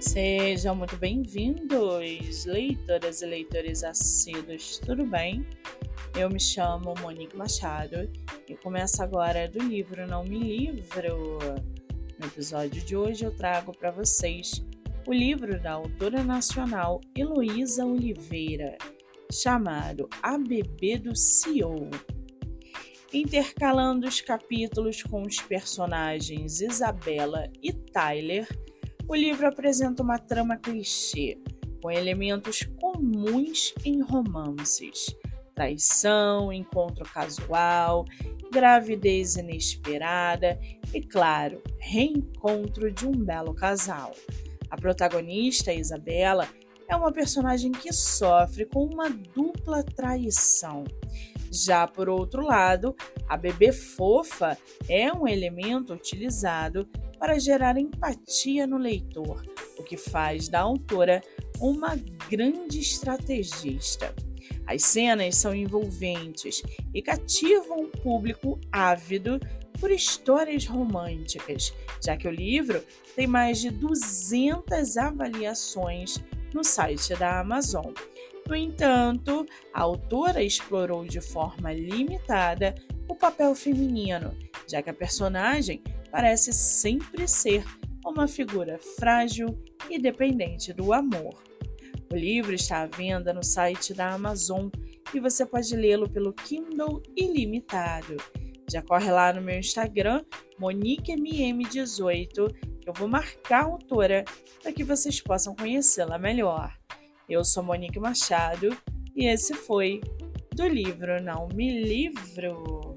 Sejam muito bem-vindos, leitoras e leitores assíduos, tudo bem? Eu me chamo Monique Machado e começo agora do livro Não Me Livro. No episódio de hoje eu trago para vocês o livro da autora nacional Heloísa Oliveira, chamado A Bebê do CEO. Intercalando os capítulos com os personagens Isabela e Tyler, o livro apresenta uma trama clichê, com elementos comuns em romances: traição, encontro casual, gravidez inesperada e, claro, reencontro de um belo casal. A protagonista, Isabela, é uma personagem que sofre com uma dupla traição. Já por outro lado, a bebê fofa é um elemento utilizado para gerar empatia no leitor, o que faz da autora uma grande estrategista. As cenas são envolventes e cativam o público ávido por histórias românticas, já que o livro tem mais de 200 avaliações no site da Amazon. No entanto, a autora explorou de forma limitada o papel feminino, já que a personagem parece sempre ser uma figura frágil e dependente do amor. O livro está à venda no site da Amazon e você pode lê-lo pelo Kindle ilimitado. Já corre lá no meu Instagram, MoniqueMM18, que eu vou marcar a autora para que vocês possam conhecê-la melhor. Eu sou Monique Machado e esse foi do livro Não Me Livro.